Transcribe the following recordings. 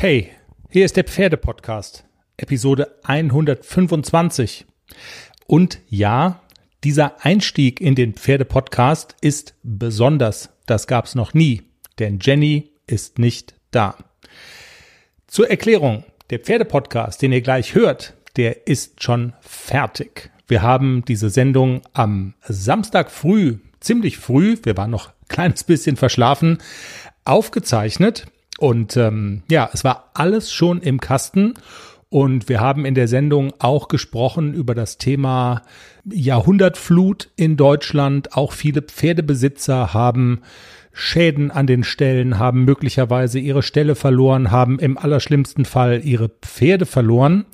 Hey, hier ist der Pferdepodcast, Episode 125. Und ja, dieser Einstieg in den Pferdepodcast ist besonders. Das gab's noch nie, denn Jenny ist nicht da. Zur Erklärung, der Pferdepodcast, den ihr gleich hört, der ist schon fertig. Wir haben diese Sendung am Samstag früh, ziemlich früh, wir waren noch ein kleines bisschen verschlafen, aufgezeichnet und ähm, ja, es war alles schon im Kasten. Und wir haben in der Sendung auch gesprochen über das Thema Jahrhundertflut in Deutschland. Auch viele Pferdebesitzer haben Schäden an den Ställen, haben möglicherweise ihre Ställe verloren, haben im allerschlimmsten Fall ihre Pferde verloren.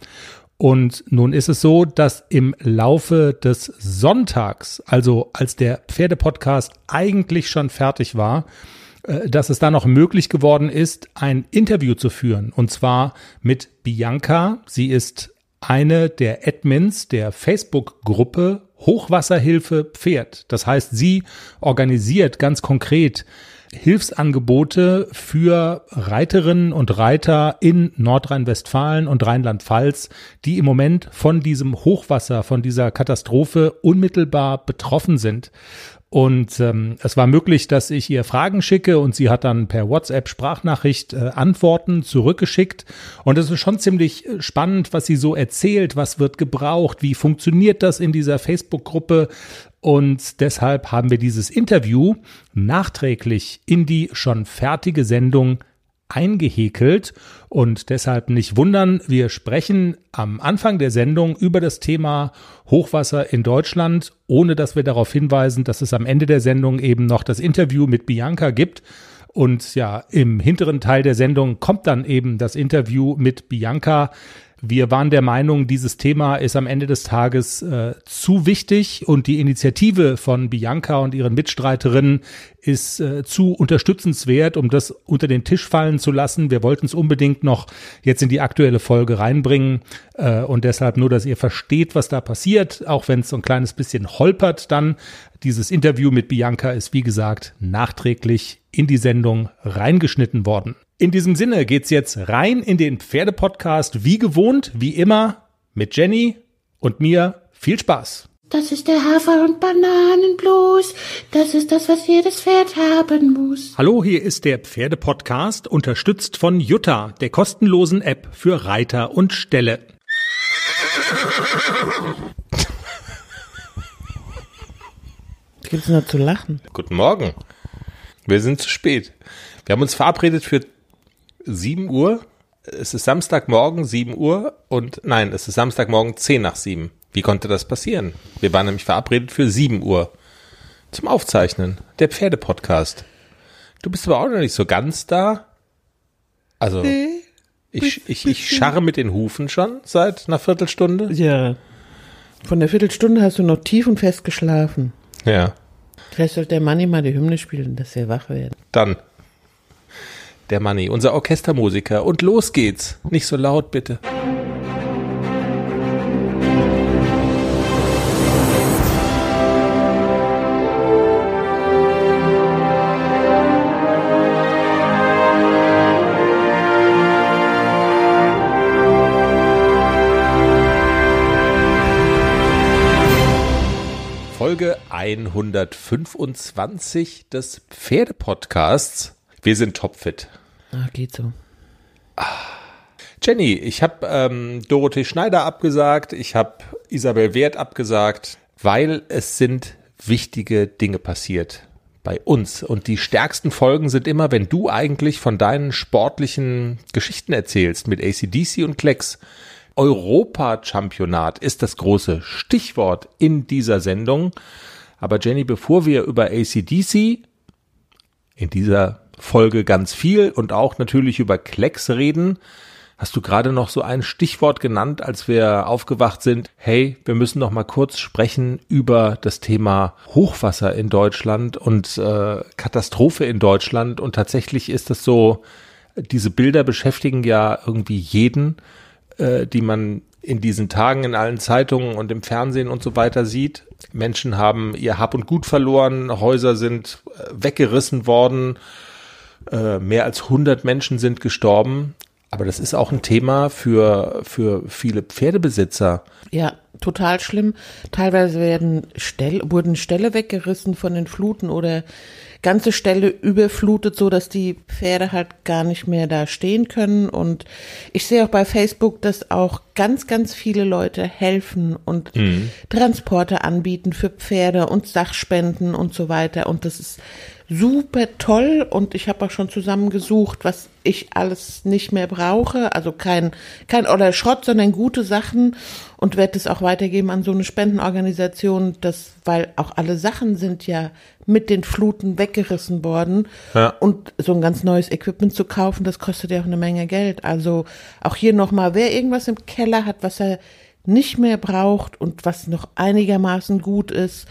Und nun ist es so, dass im Laufe des Sonntags, also als der Pferdepodcast eigentlich schon fertig war, dass es da noch möglich geworden ist, ein Interview zu führen. Und zwar mit Bianca. Sie ist eine der Admins der Facebook-Gruppe Hochwasserhilfe Pferd. Das heißt, sie organisiert ganz konkret Hilfsangebote für Reiterinnen und Reiter in Nordrhein-Westfalen und Rheinland-Pfalz, die im Moment von diesem Hochwasser, von dieser Katastrophe unmittelbar betroffen sind. Und ähm, es war möglich, dass ich ihr Fragen schicke und sie hat dann per WhatsApp Sprachnachricht äh, Antworten zurückgeschickt. Und es ist schon ziemlich äh, spannend, was sie so erzählt, was wird gebraucht, wie funktioniert das in dieser Facebook-Gruppe. Und deshalb haben wir dieses Interview nachträglich in die schon fertige Sendung eingehäkelt und deshalb nicht wundern, wir sprechen am Anfang der Sendung über das Thema Hochwasser in Deutschland, ohne dass wir darauf hinweisen, dass es am Ende der Sendung eben noch das Interview mit Bianca gibt. Und ja, im hinteren Teil der Sendung kommt dann eben das Interview mit Bianca, wir waren der Meinung, dieses Thema ist am Ende des Tages äh, zu wichtig und die Initiative von Bianca und ihren Mitstreiterinnen ist äh, zu unterstützenswert, um das unter den Tisch fallen zu lassen. Wir wollten es unbedingt noch jetzt in die aktuelle Folge reinbringen äh, und deshalb nur, dass ihr versteht, was da passiert, auch wenn es so ein kleines bisschen holpert dann. Dieses Interview mit Bianca ist, wie gesagt, nachträglich in die Sendung reingeschnitten worden. In diesem Sinne geht's jetzt rein in den Pferdepodcast, wie gewohnt, wie immer, mit Jenny und mir. Viel Spaß! Das ist der Hafer- und Bananenblues. Das ist das, was jedes Pferd haben muss. Hallo, hier ist der Pferdepodcast, unterstützt von Jutta, der kostenlosen App für Reiter und Ställe. Gibt's nur zu lachen? Guten Morgen. Wir sind zu spät. Wir haben uns verabredet für 7 Uhr. Es ist Samstagmorgen 7 Uhr und nein, es ist Samstagmorgen 10 nach 7. Wie konnte das passieren? Wir waren nämlich verabredet für 7 Uhr zum Aufzeichnen. Der Pferdepodcast. Du bist aber auch noch nicht so ganz da. Also, nee, ich, ich, ich scharre mit den Hufen schon seit einer Viertelstunde. Ja. Von der Viertelstunde hast du noch tief und fest geschlafen. Ja. Vielleicht sollte der Manni mal die Hymne spielen, dass wir wach werden. Dann der Manni, unser Orchestermusiker. Und los geht's. Nicht so laut, bitte. Folge 125 des Pferdepodcasts. Wir sind topfit. Ah, geht so. Jenny, ich habe ähm, Dorothee Schneider abgesagt, ich habe Isabel Wert abgesagt, weil es sind wichtige Dinge passiert bei uns. Und die stärksten Folgen sind immer, wenn du eigentlich von deinen sportlichen Geschichten erzählst mit ACDC und Klecks. Europa-Championat ist das große Stichwort in dieser Sendung. Aber Jenny, bevor wir über ACDC in dieser Folge ganz viel und auch natürlich über Klecks reden. Hast du gerade noch so ein Stichwort genannt, als wir aufgewacht sind? Hey, wir müssen noch mal kurz sprechen über das Thema Hochwasser in Deutschland und äh, Katastrophe in Deutschland. Und tatsächlich ist es so, diese Bilder beschäftigen ja irgendwie jeden, äh, die man in diesen Tagen in allen Zeitungen und im Fernsehen und so weiter sieht. Menschen haben ihr Hab und Gut verloren, Häuser sind äh, weggerissen worden äh, mehr als 100 Menschen sind gestorben. Aber das ist auch ein Thema für, für viele Pferdebesitzer. Ja, total schlimm. Teilweise werden Stell, wurden Ställe weggerissen von den Fluten oder ganze Ställe überflutet, so dass die Pferde halt gar nicht mehr da stehen können. Und ich sehe auch bei Facebook, dass auch ganz, ganz viele Leute helfen und mhm. Transporte anbieten für Pferde und Sachspenden und so weiter. Und das ist super toll und ich habe auch schon zusammengesucht, was ich alles nicht mehr brauche. Also kein, kein oder Schrott, sondern gute Sachen und werde es auch weitergeben an so eine Spendenorganisation, das, weil auch alle Sachen sind ja mit den Fluten weggerissen worden. Ja. Und so ein ganz neues Equipment zu kaufen, das kostet ja auch eine Menge Geld. Also auch hier nochmal, wer irgendwas im Keller hat, was er nicht mehr braucht und was noch einigermaßen gut ist,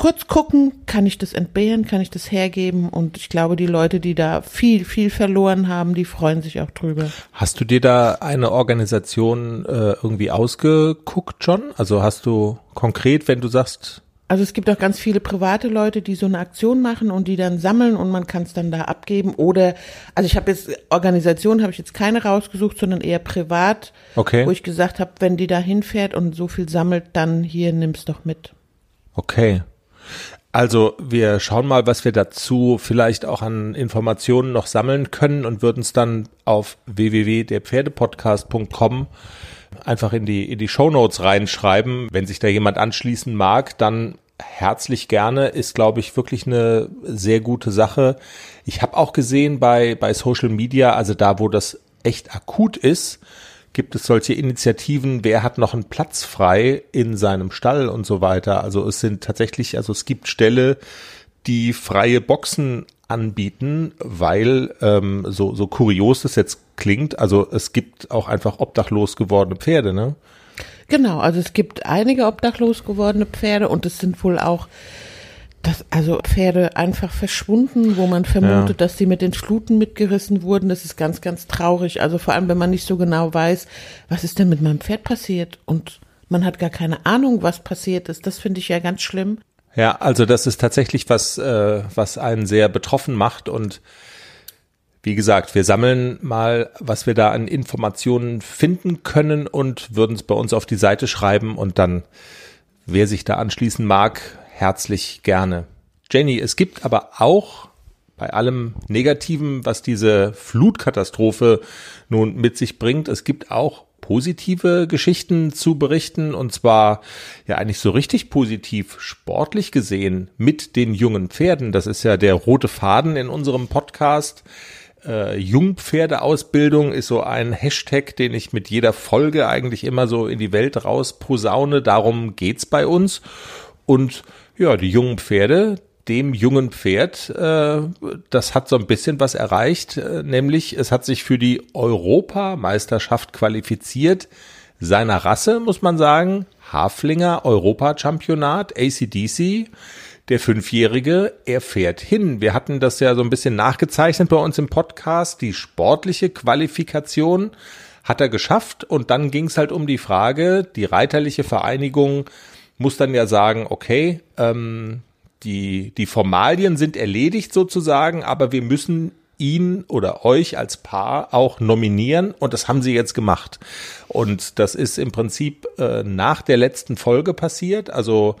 kurz gucken, kann ich das entbehren, kann ich das hergeben und ich glaube, die Leute, die da viel, viel verloren haben, die freuen sich auch drüber. Hast du dir da eine Organisation äh, irgendwie ausgeguckt schon? Also hast du konkret, wenn du sagst, also es gibt auch ganz viele private Leute, die so eine Aktion machen und die dann sammeln und man kann es dann da abgeben. Oder, also ich habe jetzt, Organisation habe ich jetzt keine rausgesucht, sondern eher privat, okay. wo ich gesagt habe, wenn die da hinfährt und so viel sammelt, dann hier nimm's doch mit. Okay. Also wir schauen mal, was wir dazu vielleicht auch an Informationen noch sammeln können und würden es dann auf www.derpferdepodcast.com einfach in die, in die Show Notes reinschreiben. Wenn sich da jemand anschließen mag, dann herzlich gerne, ist, glaube ich, wirklich eine sehr gute Sache. Ich habe auch gesehen bei, bei Social Media, also da, wo das echt akut ist, gibt es solche Initiativen, wer hat noch einen Platz frei in seinem Stall und so weiter. Also es sind tatsächlich, also es gibt Ställe, die freie Boxen anbieten, weil ähm, so, so kurios das jetzt klingt, also es gibt auch einfach obdachlos gewordene Pferde, ne? Genau, also es gibt einige obdachlos gewordene Pferde und es sind wohl auch dass also Pferde einfach verschwunden, wo man vermutet, ja. dass sie mit den Fluten mitgerissen wurden. Das ist ganz, ganz traurig. Also vor allem, wenn man nicht so genau weiß, was ist denn mit meinem Pferd passiert und man hat gar keine Ahnung, was passiert ist. Das finde ich ja ganz schlimm. Ja, also das ist tatsächlich was, äh, was einen sehr betroffen macht und wie gesagt, wir sammeln mal, was wir da an Informationen finden können und würden es bei uns auf die Seite schreiben und dann, wer sich da anschließen mag, herzlich gerne. Jenny, es gibt aber auch bei allem Negativen, was diese Flutkatastrophe nun mit sich bringt, es gibt auch positive Geschichten zu berichten und zwar ja eigentlich so richtig positiv sportlich gesehen mit den jungen Pferden. Das ist ja der rote Faden in unserem Podcast. Äh, Jungpferdeausbildung ist so ein Hashtag, den ich mit jeder Folge eigentlich immer so in die Welt raus posaune. Darum geht's bei uns. Und ja, die jungen Pferde, dem jungen Pferd, äh, das hat so ein bisschen was erreicht, äh, nämlich es hat sich für die Europameisterschaft qualifiziert, seiner Rasse, muss man sagen, Haflinger Europachampionat, ACDC. Der Fünfjährige, er fährt hin. Wir hatten das ja so ein bisschen nachgezeichnet bei uns im Podcast. Die sportliche Qualifikation hat er geschafft und dann ging es halt um die Frage, die reiterliche Vereinigung muss dann ja sagen, okay, ähm, die, die Formalien sind erledigt sozusagen, aber wir müssen ihn oder euch als Paar auch nominieren und das haben sie jetzt gemacht. Und das ist im Prinzip äh, nach der letzten Folge passiert. Also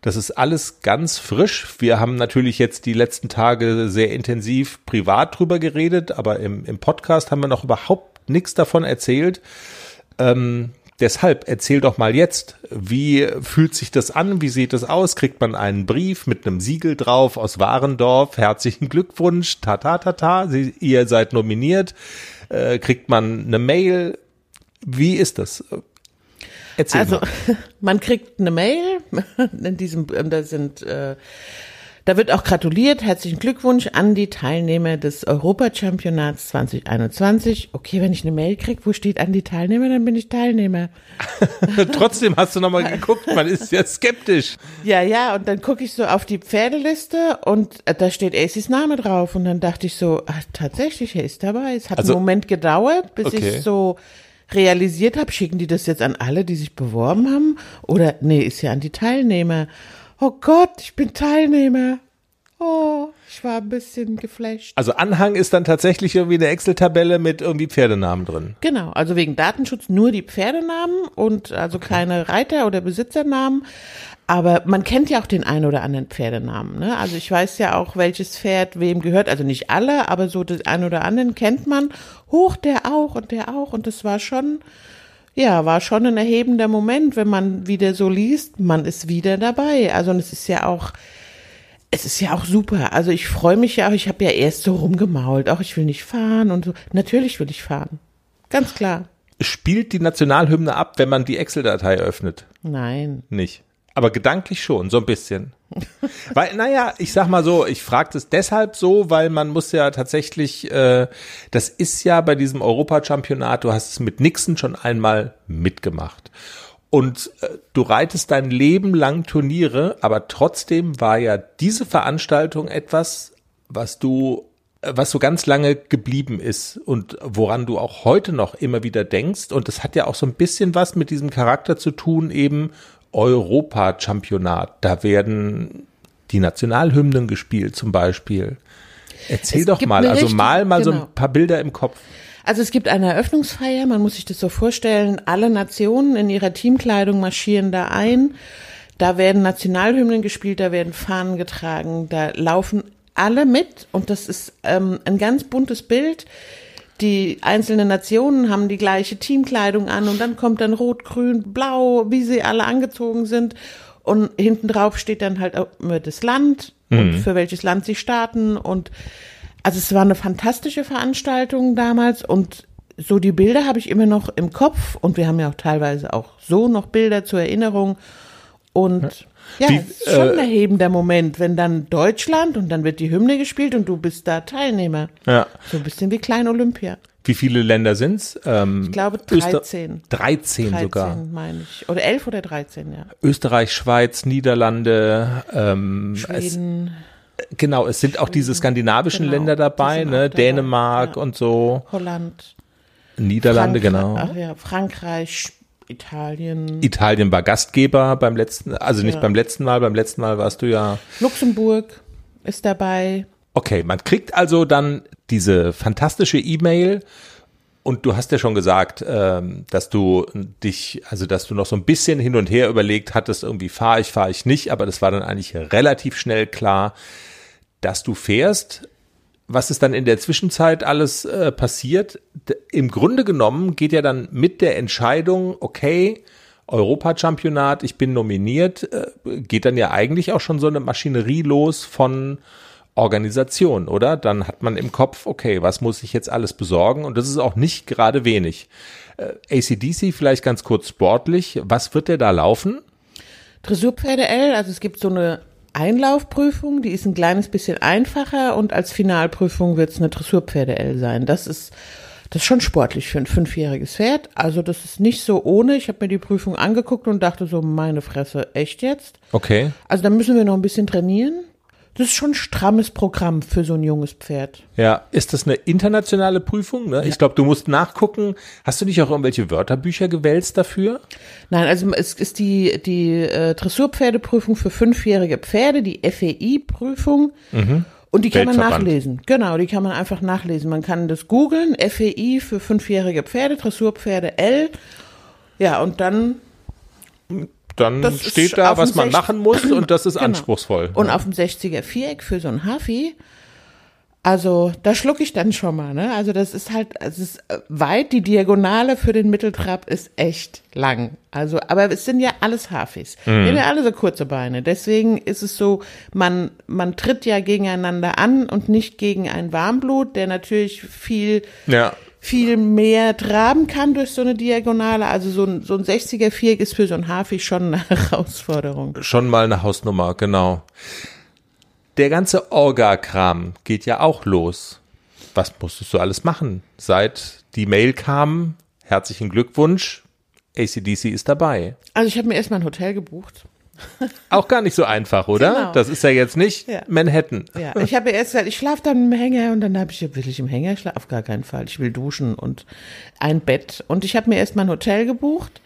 das ist alles ganz frisch. Wir haben natürlich jetzt die letzten Tage sehr intensiv privat drüber geredet, aber im, im Podcast haben wir noch überhaupt nichts davon erzählt. Ähm, Deshalb erzähl doch mal jetzt, wie fühlt sich das an? Wie sieht es aus? Kriegt man einen Brief mit einem Siegel drauf aus Warendorf? Herzlichen Glückwunsch, ta ta ta ta, Sie, ihr seid nominiert. Äh, kriegt man eine Mail? Wie ist das? Erzähl also, mal. man kriegt eine Mail, in diesem, da sind äh, da wird auch gratuliert. Herzlichen Glückwunsch an die Teilnehmer des Europachampionats 2021. Okay, wenn ich eine Mail kriege, wo steht an die Teilnehmer, dann bin ich Teilnehmer. Trotzdem hast du nochmal geguckt, man ist ja skeptisch. Ja, ja, und dann gucke ich so auf die Pferdeliste und äh, da steht Aces Name drauf. Und dann dachte ich so, ach, tatsächlich, er ist dabei. Es hat also, einen Moment gedauert, bis okay. ich so realisiert habe, schicken die das jetzt an alle, die sich beworben haben? Oder nee, ist ja an die Teilnehmer oh Gott, ich bin Teilnehmer. Oh, Ich war ein bisschen geflasht. Also Anhang ist dann tatsächlich irgendwie eine Excel-Tabelle mit irgendwie Pferdenamen drin. Genau, also wegen Datenschutz nur die Pferdenamen und also keine Reiter- oder Besitzernamen. Aber man kennt ja auch den einen oder anderen Pferdenamen. Ne? Also ich weiß ja auch, welches Pferd wem gehört. Also nicht alle, aber so den einen oder anderen kennt man. Hoch, der auch und der auch. Und das war schon, ja, war schon ein erhebender Moment, wenn man wieder so liest, man ist wieder dabei. Also und es ist ja auch, es ist ja auch super. Also ich freue mich ja auch, ich habe ja erst so rumgemault, auch ich will nicht fahren und so. Natürlich will ich fahren. Ganz klar. Spielt die Nationalhymne ab, wenn man die Excel-Datei öffnet? Nein. Nicht. Aber gedanklich schon, so ein bisschen. weil, naja, ich sag mal so, ich frage das deshalb so, weil man muss ja tatsächlich, äh, das ist ja bei diesem Europachampionat, du hast es mit Nixon schon einmal mitgemacht. Und äh, du reitest dein Leben lang Turniere, aber trotzdem war ja diese Veranstaltung etwas, was du äh, was so ganz lange geblieben ist und woran du auch heute noch immer wieder denkst. Und das hat ja auch so ein bisschen was mit diesem Charakter zu tun, eben Europa-Championat. Da werden die Nationalhymnen gespielt zum Beispiel. Erzähl Es doch mal, also richtig- mal mal so genau. ein paar Bilder im Kopf. Also es gibt eine Eröffnungsfeier, man muss sich das so vorstellen, alle Nationen in ihrer Teamkleidung marschieren da ein. Da werden Nationalhymnen gespielt, da werden Fahnen getragen, da laufen alle mit und das ist ähm, ein ganz buntes Bild. Die einzelnen Nationen haben die gleiche Teamkleidung an und dann kommt dann rot, grün, blau, wie sie alle angezogen sind. Und hinten drauf steht dann halt auch immer das Land und für welches Land sie starten. Und also es war eine fantastische Veranstaltung damals und so die Bilder habe ich immer noch im Kopf und wir haben ja auch teilweise auch so noch Bilder zur Erinnerung. Und ja, Wie, es ist schon äh, ein erhebender Moment, wenn dann Deutschland und dann wird die Hymne gespielt und du bist da Teilnehmer. Ja. So ein bisschen wie Klein Olympia. Wie viele Länder sind's? Ähm, Ich glaube Öster- 13. 13 13 sogar. meine ich. Oder 11 oder 13, ja. Österreich, Schweiz, Niederlande, ähm, es, Schweden, genau, es sind auch diese skandinavischen Genau, Länder dabei, ne? dabei, Dänemark ja. und so, Holland, Niederlande, Frankreich- genau. Ach ja, Frankreich, Italien, Italien war Gastgeber beim letzten, also nicht Ja. beim letzten Mal, beim letzten Mal warst du ja. Luxemburg ist dabei. Okay, man kriegt also dann diese fantastische E-Mail und du hast ja schon gesagt, ähm, dass du dich, also dass du noch so ein bisschen hin und her überlegt hattest, irgendwie fahre ich, fahre ich nicht, aber das war dann eigentlich relativ schnell klar, dass du fährst. Was ist dann in der Zwischenzeit alles äh, passiert? D Im Grunde genommen geht ja dann mit der Entscheidung, okay, Europachampionat, ich bin nominiert, äh, geht dann ja eigentlich auch schon so eine Maschinerie los von Organisation, oder? Dann hat man im Kopf, okay, was muss ich jetzt alles besorgen? Und das ist auch nicht gerade wenig. Äh, ACDC vielleicht ganz kurz sportlich. Was wird der da laufen? Dressurpferde L, also es gibt so eine Einlaufprüfung, die ist ein kleines bisschen einfacher und als Finalprüfung wird es eine Dressurpferde L sein. Das ist das ist schon sportlich für ein fünfjähriges Pferd. Also das ist nicht so ohne. Ich habe mir die Prüfung angeguckt und dachte so, meine Fresse, echt jetzt? Okay. Also da müssen wir noch ein bisschen trainieren. Das ist schon ein strammes Programm für so ein junges Pferd. Ja, ist das eine internationale Prüfung? Ne? Ich glaube, du musst nachgucken. Hast du nicht auch irgendwelche Wörterbücher gewälzt dafür? Nein, also es ist die, die äh, Dressurpferdeprüfung für fünfjährige Pferde, die FEI-Prüfung. Und die kann man nachlesen. Genau, die kann man einfach nachlesen. Man kann das googeln, FEI für fünfjährige Pferde, Dressurpferde L. Ja, und dann Dann Das steht da, was man machen muss und das ist Genau. anspruchsvoll. Und auf dem 60er Viereck für so ein Hafi. Also, da schlucke ich dann schon mal, ne? Also, das ist halt, es ist äh, weit, die Diagonale für den Mitteltrab ist echt lang. Also, aber es sind ja alles Hafis. Die haben ja alle so kurze Beine. Deswegen ist es so, man, man tritt ja gegeneinander an und nicht gegen ein Warmblut, der natürlich viel, ja. Viel mehr traben kann durch so eine Diagonale. Also, so ein, so ein 60er Viereck ist für so ein Hafi schon eine Herausforderung. Schon mal eine Hausnummer, genau. Der ganze Orga-Kram geht ja auch los. Was musstest du alles machen? Seit die Mail kam, herzlichen Glückwunsch, ACDC ist dabei. Also, ich habe mir erstmal ein Hotel gebucht. Auch gar nicht so einfach, oder? Genau. Das ist ja jetzt nicht Ja. Manhattan. Ja, ich habe erst gesagt, ich schlafe dann im Hänger und dann habe ich, will ich im Hänger schlafen? Auf gar keinen Fall. Ich will duschen und ein Bett. Und ich habe mir erstmal ein Hotel gebucht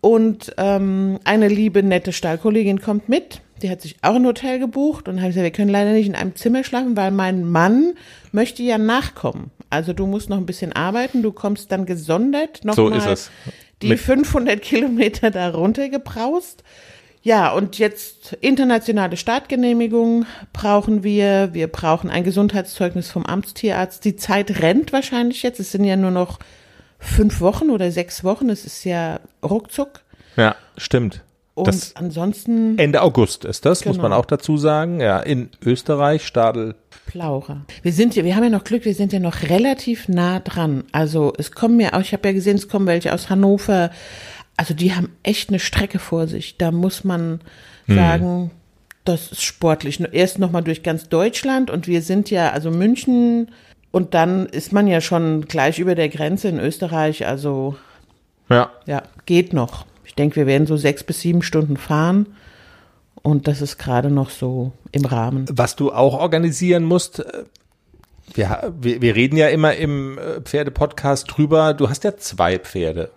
und ähm, eine liebe, nette Stallkollegin kommt mit. Die hat sich auch ein Hotel gebucht und habe gesagt, wir können leider nicht in einem Zimmer schlafen, weil mein Mann möchte ja nachkommen. Also du musst noch ein bisschen arbeiten, du kommst dann gesondert So nochmal es. die Mit- 500 Kilometer da runtergebraust. Ja, und jetzt internationale Startgenehmigung brauchen wir. Wir brauchen ein Gesundheitszeugnis vom Amtstierarzt. Die Zeit rennt wahrscheinlich jetzt. Es sind ja nur noch fünf Wochen oder sechs Wochen. Es ist ja ruckzuck. Ja, stimmt. Und Das ansonsten Ende August ist das, muss Genau. man auch dazu sagen. Ja, in Österreich, Stadel. Plaucher. Wir sind ja, wir haben ja noch Glück, wir sind ja noch relativ nah dran. Also es kommen ja auch, ich habe ja gesehen, es kommen welche aus Hannover. Also die haben echt eine Strecke vor sich. Da muss man sagen, das ist sportlich. Erst nochmal durch ganz Deutschland und wir sind ja, also München und dann ist man ja schon gleich über der Grenze in Österreich. Also Ja, ja, geht noch. Ich denke, wir werden so sechs bis sieben Stunden fahren. Und das ist gerade noch so im Rahmen. Was du auch organisieren musst, äh, wir, wir, wir reden ja immer im äh, Pferdepodcast drüber, du hast ja zwei Pferde.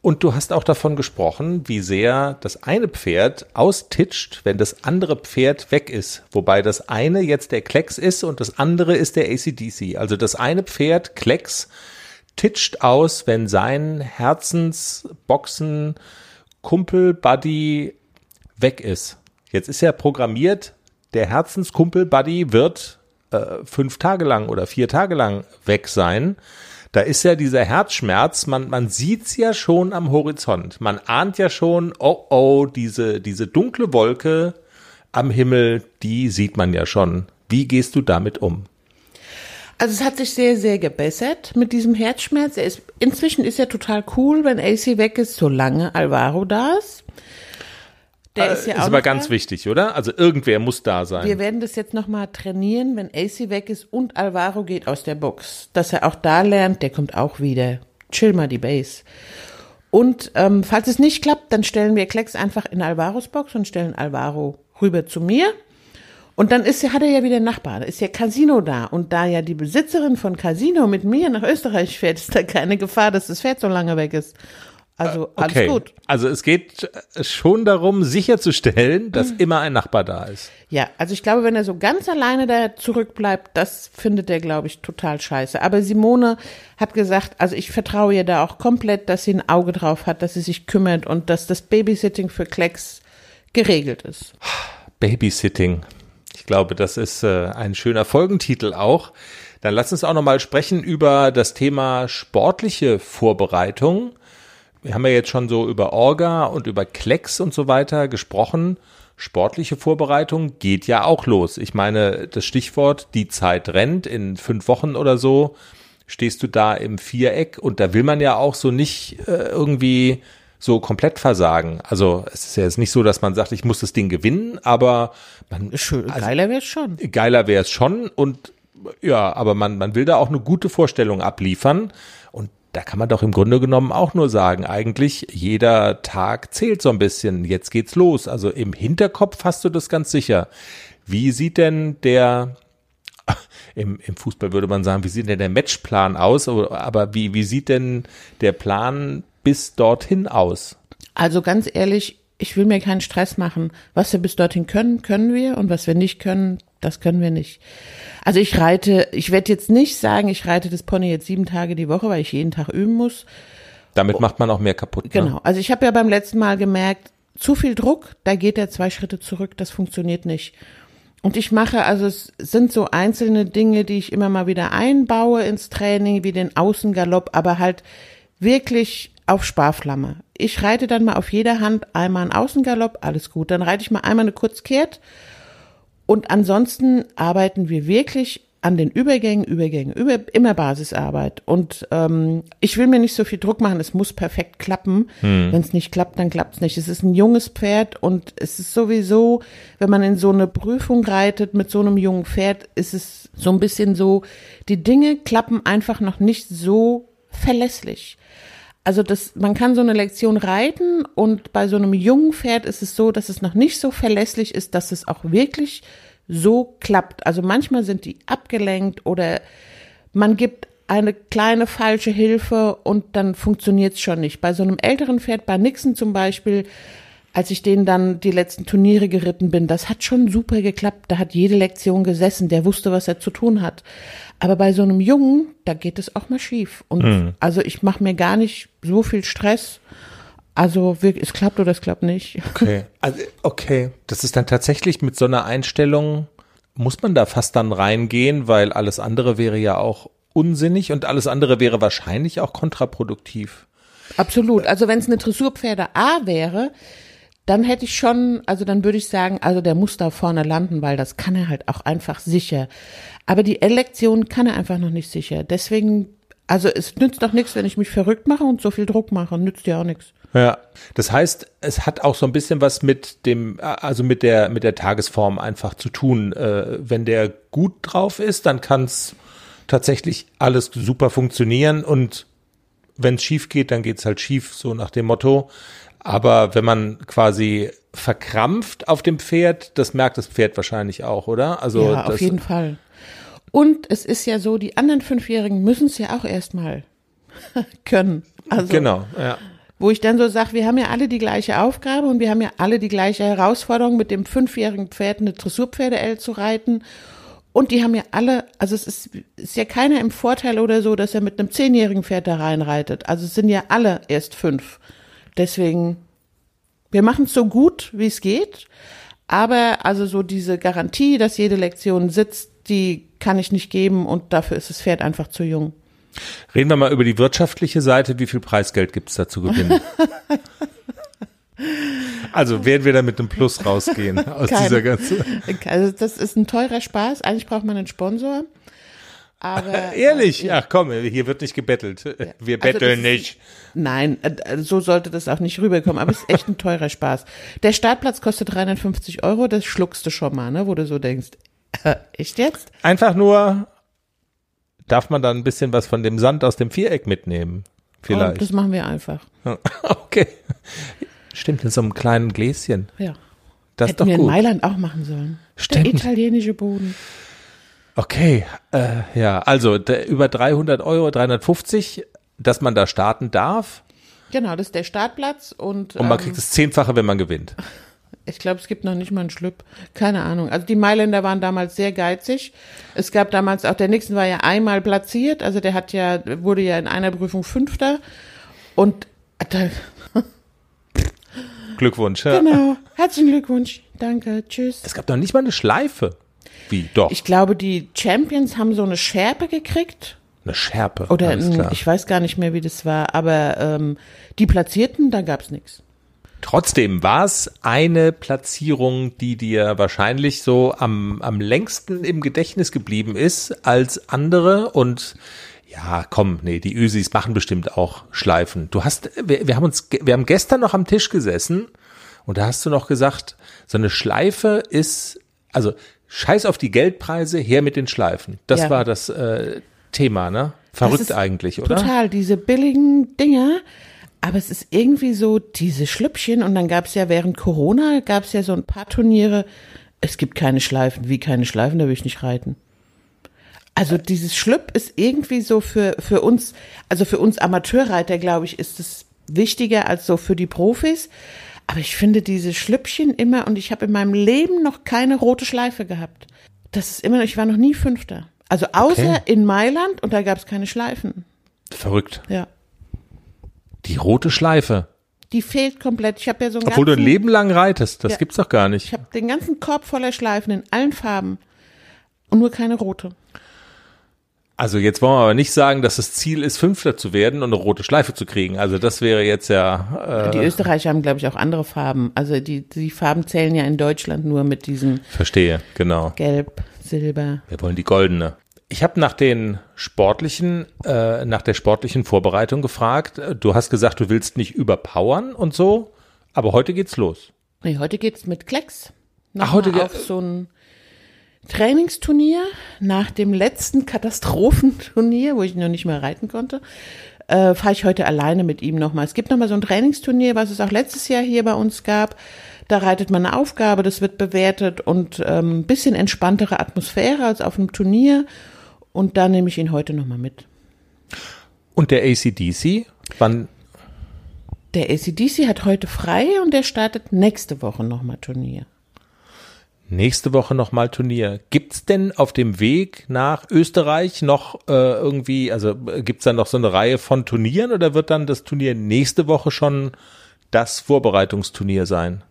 Und du hast auch davon gesprochen, wie sehr das eine Pferd austitscht, wenn das andere Pferd weg ist. Wobei das eine jetzt der Klecks ist und das andere ist der ACDC. Also das eine Pferd, Klecks, titscht aus, wenn sein Herzensboxen Kumpel Buddy weg ist. Jetzt ist ja programmiert, der Herzenskumpel Buddy wird äh, fünf Tage lang oder vier Tage lang weg sein. Da ist ja dieser Herzschmerz, man, man sieht's ja schon am Horizont. Man ahnt ja schon, oh oh, diese, diese dunkle Wolke am Himmel, die sieht man ja schon. Wie gehst du damit um? Also es hat sich sehr, sehr gebessert mit diesem Herzschmerz. Er ist, inzwischen ist er total cool, wenn AC weg ist, solange Alvaro da ist. Der ist ja Äh, ist auch aber ganz da. wichtig, oder? Also irgendwer muss da sein. Wir werden das jetzt nochmal trainieren, wenn AC weg ist und Alvaro geht aus der Box. Dass er auch da lernt, der kommt auch wieder. Chill mal die Base. Und ähm, falls es nicht klappt, dann stellen wir Klecks einfach in Alvaros Box und stellen Alvaro rüber zu mir. Und dann ist, hat er ja wieder einen Nachbar. Da ist ja Casino da. Und da ja die Besitzerin von Casino mit mir nach Österreich fährt, ist da keine Gefahr, dass das Pferd so lange weg ist. Also alles okay. gut. Also es geht äh, schon darum, sicherzustellen, dass immer ein Nachbar da ist. Ja, also ich glaube, wenn er so ganz alleine da zurückbleibt, das findet er, glaube ich, total scheiße. Aber Simone hat gesagt, also ich vertraue ihr da auch komplett, dass sie ein Auge drauf hat, dass sie sich kümmert und dass das Babysitting für Klecks geregelt ist. Babysitting. Ich glaube, das ist äh, ein schöner Folgentitel auch. Dann lass uns auch nochmal sprechen über das Thema sportliche Vorbereitung. Wir haben ja jetzt schon so über Orga und über Klecks und so weiter gesprochen. Sportliche Vorbereitung geht ja auch los. Ich meine, das Stichwort, die Zeit rennt, in fünf Wochen oder so stehst du da im Viereck und da will man ja auch so nicht äh, irgendwie so komplett versagen. Also es ist ja jetzt nicht so, dass man sagt, ich muss das Ding gewinnen, aber man Schön, geiler wäre schon. geiler wäre es schon und ja, aber man, man will da auch eine gute Vorstellung abliefern und da kann man doch im Grunde genommen auch nur sagen, eigentlich jeder Tag zählt so ein bisschen. Jetzt geht's los. Also im Hinterkopf hast du das ganz sicher. Wie sieht denn der, im, im Fußball würde man sagen, wie sieht denn der Matchplan aus? Aber wie, wie sieht denn der Plan bis dorthin aus? Also ganz ehrlich, ich will mir keinen Stress machen. Was wir bis dorthin können, können wir und was wir nicht können, das können wir nicht. Also ich reite, ich werde jetzt nicht sagen, ich reite das Pony jetzt sieben Tage die Woche, weil ich jeden Tag üben muss. Damit macht man auch mehr kaputt. Ne? Genau. Also ich habe ja beim letzten Mal gemerkt, zu viel Druck, da geht er zwei Schritte zurück, das funktioniert nicht. Und ich mache, also es sind so einzelne Dinge, die ich immer mal wieder einbaue ins Training, wie den Außengalopp, aber halt wirklich auf Sparflamme. Ich reite dann mal auf jeder Hand einmal einen Außengalopp, alles gut. Dann reite ich mal einmal eine Kurzkehrt. Und ansonsten arbeiten wir wirklich an den Übergängen, Übergängen, über, immer Basisarbeit. Und ähm, ich will mir nicht so viel Druck machen, es muss perfekt klappen. Wenn es nicht klappt, dann klappt es nicht. Es ist ein junges Pferd und es ist sowieso, wenn man in so eine Prüfung reitet mit so einem jungen Pferd, ist es so ein bisschen so, die Dinge klappen einfach noch nicht so verlässlich. Also das, man kann so eine Lektion reiten und bei so einem jungen Pferd ist es so, dass es noch nicht so verlässlich ist, dass es auch wirklich so klappt. Also manchmal sind die abgelenkt oder man gibt eine kleine falsche Hilfe und dann funktioniert es schon nicht. Bei so einem älteren Pferd, bei Nixon zum Beispiel, als ich den dann die letzten Turniere geritten bin, das hat schon super geklappt. Da hat jede Lektion gesessen, der wusste, was er zu tun hat. Aber bei so einem Jungen, da geht es auch mal schief. Und Mhm. also ich mache mir gar nicht so viel Stress. Also wirklich, es klappt oder es klappt nicht. Okay. Also, okay. Das ist dann tatsächlich mit so einer Einstellung, muss man da fast dann reingehen, weil alles andere wäre ja auch unsinnig und alles andere wäre wahrscheinlich auch kontraproduktiv. Absolut. Also wenn es eine Dressurpferde A wäre, dann hätte ich schon, also dann würde ich sagen, also der muss da vorne landen, weil das kann er halt auch einfach sicher. Aber die L-Lektion kann er einfach noch nicht sicher. Deswegen, also es nützt doch nichts, wenn ich mich verrückt mache und so viel Druck mache. Nützt ja auch nichts. Ja. Das heißt, es hat auch so ein bisschen was mit dem, also mit der, mit der Tagesform einfach zu tun. Äh, wenn der gut drauf ist, dann kann es tatsächlich alles super funktionieren und wenn es schief geht, dann geht's halt schief, so nach dem Motto. Aber wenn man quasi verkrampft auf dem Pferd, das merkt das Pferd wahrscheinlich auch, oder? Also ja, auf jeden Fall. Und es ist ja so, die anderen Fünfjährigen müssen es ja auch erstmal können. Also, Genau, ja. wo ich dann so sage, wir haben ja alle die gleiche Aufgabe und wir haben ja alle die gleiche Herausforderung, mit dem fünfjährigen Pferd eine Dressurpferde-L zu reiten. Und die haben ja alle, also es ist, ist ja keiner im Vorteil oder so, dass er mit einem zehnjährigen Pferd da reinreitet. Also es sind ja alle erst fünf. Deswegen, wir machen es so gut, wie es geht. Aber also so diese Garantie, dass jede Lektion sitzt, die kann ich nicht geben und dafür ist das Pferd einfach zu jung. Reden wir mal über die wirtschaftliche Seite. Wie viel Preisgeld gibt's da zu gewinnen? also werden wir da mit einem Plus rausgehen aus Keine. dieser ganzen. Also das ist ein teurer Spaß. Eigentlich braucht man einen Sponsor. Aber Ehrlich? Ja, komm, hier wird nicht gebettelt. Wir Also betteln ist- nicht. Nein, äh, so sollte das auch nicht rüberkommen. Aber es ist echt ein teurer Spaß. Der Startplatz kostet 350 Euro. Das schluckst du schon mal, ne? Wo du so denkst, äh, echt jetzt? Einfach nur, darf man dann ein bisschen was von dem Sand aus dem Viereck mitnehmen? Oh, Vielleicht. das machen wir einfach. okay. Stimmt, in so einem kleinen Gläschen. Ja. Das Hätten doch wir in gut. Mailand auch machen sollen. Stimmt. Der italienische Boden. Okay, äh, ja, also der, über 300 Euro, 350, dass man da starten darf Genau, das ist der Startplatz und, und man ähm, kriegt das Zehnfache, wenn man gewinnt. Ich glaube, es gibt noch nicht mal einen Schlüpp. Keine Ahnung. Also die Mailänder waren damals sehr geizig. Es gab damals auch, der Nixon war ja einmal platziert, also der hat ja, wurde ja in einer Prüfung Fünfter. Und da, Glückwunsch. Ja. genau, herzlichen Glückwunsch. Danke, tschüss. Es gab noch nicht mal eine Schleife. Wie? Doch. Ich glaube, die Champions haben so eine Schärpe gekriegt. Eine Schärpe. Oder ein, klar. ich weiß gar nicht mehr, wie das war, aber ähm, die Platzierten, da gab's nichts. Trotzdem war es eine Platzierung, die dir wahrscheinlich so am, am längsten im Gedächtnis geblieben ist als andere und ja, komm, nee, die Ösis machen bestimmt auch Schleifen. Du hast, wir, wir haben uns, wir haben gestern noch am Tisch gesessen und da hast du noch gesagt, so eine Schleife ist, also scheiß auf die Geldpreise, her mit den Schleifen. Das Ja. war das äh, Thema, ne? Verrückt eigentlich, oder? Total, diese billigen Dinger. Aber es ist irgendwie so diese Schlüppchen und dann gab's ja während Corona gab's ja so ein paar Turniere. Es gibt keine Schleifen, wie keine Schleifen, da will ich nicht reiten. Also dieses Schlüpp ist irgendwie so für für uns, also für uns Amateurreiter, glaube ich, ist es wichtiger als so für die Profis. Aber ich finde diese Schlüppchen immer und ich habe in meinem Leben noch keine rote Schleife gehabt. Das ist immer, ich war noch nie Fünfter. Also außer Okay. in Mailand und da gab's keine Schleifen. Verrückt. Ja. Die rote Schleife. Die fehlt komplett. Ich habe ja so einen Obwohl du ein ganzen, Leben lang reitest, das Ja. gibt's doch gar nicht. Ich habe den ganzen Korb voller Schleifen in allen Farben und nur keine rote. Also jetzt wollen wir aber nicht sagen, dass das Ziel ist, Fünfter zu werden und eine rote Schleife zu kriegen. Also das wäre jetzt ja äh, Die Österreicher haben, glaube ich, auch andere Farben. Also die, die Farben zählen ja in Deutschland nur mit diesem verstehe, genau. Gelb, Silber. Wir wollen die goldene. Ich habe nach den sportlichen, äh, nach der sportlichen Vorbereitung gefragt. Du hast gesagt, du willst nicht überpowern und so, aber heute geht's los. Nee, heute geht's mit Klecks. Ach, heute auf so ein Trainingsturnier nach dem letzten Katastrophenturnier, wo ich noch nicht mehr reiten konnte. Äh, fahre ich heute alleine mit ihm nochmal. Es gibt nochmal so ein Trainingsturnier, was es auch letztes Jahr hier bei uns gab. Da reitet man eine Aufgabe, das wird bewertet und ähm, bisschen entspanntere Atmosphäre als auf einem Turnier. Und da nehme ich ihn heute nochmal mit. Und der ACDC, wann? Der ACDC hat heute frei und der startet nächste Woche nochmal Turnier. Nächste Woche nochmal Turnier. Gibt's denn auf dem Weg nach Österreich noch äh, irgendwie, also äh, gibt's da noch so eine Reihe von Turnieren oder wird dann das Turnier nächste Woche schon das Vorbereitungsturnier sein?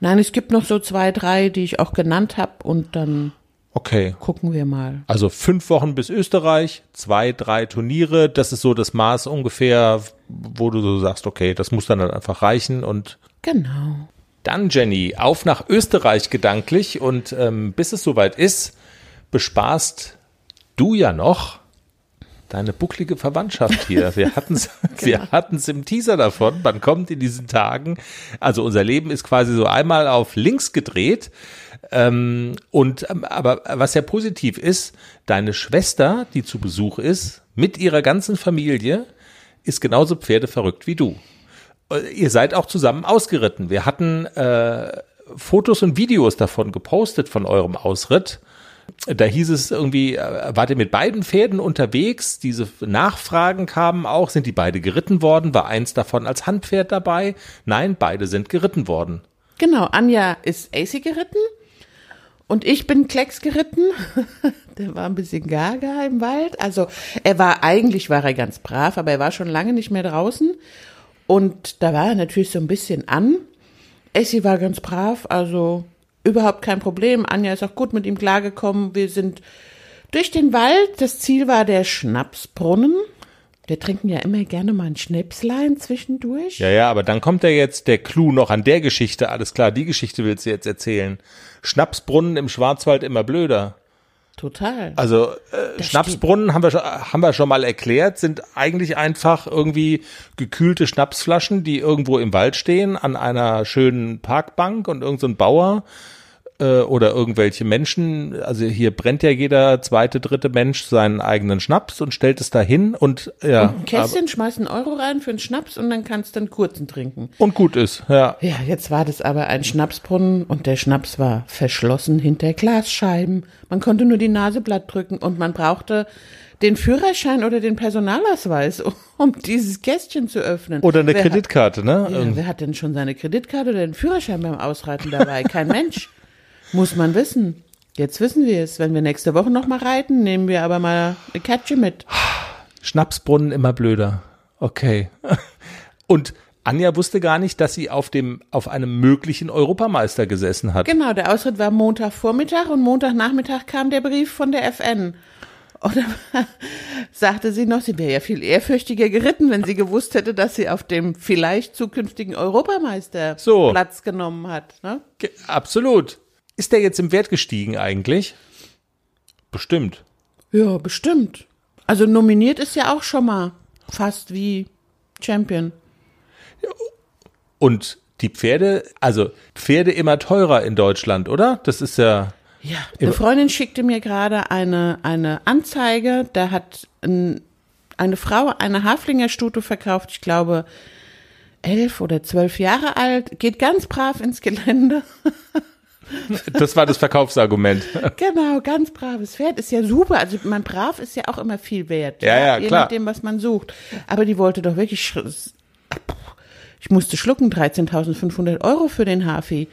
Nein, es gibt noch so zwei, drei, die ich auch genannt habe und dann Okay. gucken wir mal. Also fünf Wochen bis Österreich, zwei, drei Turniere, das ist so das Maß ungefähr, wo du so sagst, okay, das muss dann halt einfach reichen und Genau. Dann, Jenny, auf nach Österreich gedanklich und ähm, bis es soweit ist, bespaßt du ja noch deine bucklige Verwandtschaft hier. Wir hatten es wir hatten's im Teaser davon. Man kommt in diesen Tagen, also unser Leben ist quasi so einmal auf links gedreht. Ähm, und ähm, aber was ja positiv ist, deine Schwester, die zu Besuch ist, mit ihrer ganzen Familie, ist genauso pferdeverrückt wie du. Äh, Ihr seid auch zusammen ausgeritten. Wir hatten äh, Fotos und Videos davon gepostet von eurem Ausritt. Da hieß es irgendwie, äh, wart ihr mit beiden Pferden unterwegs? Diese Nachfragen kamen auch. Sind die beide geritten worden? War eins davon als Handpferd dabei? Nein, beide sind geritten worden. Genau, Anja ist AC geritten und ich bin Klecks geritten. Der war ein bisschen gaga im Wald. Also er war, eigentlich war er ganz brav, aber er war schon lange nicht mehr draußen. Und da war er natürlich so ein bisschen an. Essie war ganz brav, also überhaupt kein Problem. Anja ist auch gut mit ihm klargekommen. Wir sind durch den Wald. Das Ziel war der Schnapsbrunnen. Wir trinken ja immer gerne mal ein Schnäpslein zwischendurch. Ja, ja, aber dann kommt ja jetzt der Clou noch an der Geschichte. Alles klar, die Geschichte willst du jetzt erzählen. Schnapsbrunnen im Schwarzwald immer blöder. Total. Also äh, Schnapsbrunnen haben wir, schon- haben wir schon mal erklärt, sind eigentlich einfach irgendwie gekühlte Schnapsflaschen, die irgendwo im Wald stehen, an einer schönen Parkbank und irgend so Bauer äh, oder irgendwelche Menschen, also hier brennt ja jeder zweite, dritte Mensch seinen eigenen Schnaps und stellt es dahin und ja, Ein Kästchen, schmeißt einen Euro rein für einen Schnaps und dann kannst du einen kurzen trinken. und gut ist, ja. Ja, jetzt war das aber ein Schnapsbrunnen und der Schnaps war verschlossen hinter Glasscheiben. Man konnte nur die Nase platt drücken und man brauchte den Führerschein oder den Personalausweis, um dieses Kästchen zu öffnen. Oder eine Wer hat- Kreditkarte, ne? Ja, wer hat denn schon seine Kreditkarte oder den Führerschein beim Ausreiten dabei? Kein Mensch. Muss man wissen. Jetzt wissen wir es. Wenn wir nächste Woche noch mal reiten, nehmen wir aber mal eine Katze mit. Schnapsbrunnen immer blöder. Okay. Und Anja wusste gar nicht, dass sie auf dem, auf einem möglichen Europameister gesessen hat. Genau, der Ausritt war Montagvormittag und Montagnachmittag kam der Brief von der FN. Und dann sagte sie noch, sie wäre ja viel ehrfürchtiger geritten, wenn sie gewusst hätte, dass sie auf dem vielleicht zukünftigen Europameister So. Platz genommen hat. Ne? Absolut. Ist der jetzt im Wert gestiegen eigentlich? Bestimmt. Ja, bestimmt. Also nominiert ist ja auch schon mal fast wie Champion. Und die Pferde, also Pferde immer teurer in Deutschland, oder? Das ist ja, Ja, eine Freundin schickte mir gerade eine, eine Anzeige, da hat ein, eine Frau eine Haflingerstute verkauft, ich glaube elf oder zwölf Jahre alt, geht ganz brav ins Gelände. das war das Verkaufsargument. genau, ganz braves Pferd, ist ja super. Also man brav ist ja auch immer viel wert. Ja, ja, Je klar. nachdem, was man sucht. Aber die wollte doch wirklich, sch- ich musste schlucken, 13.500 Euro für den Hafi.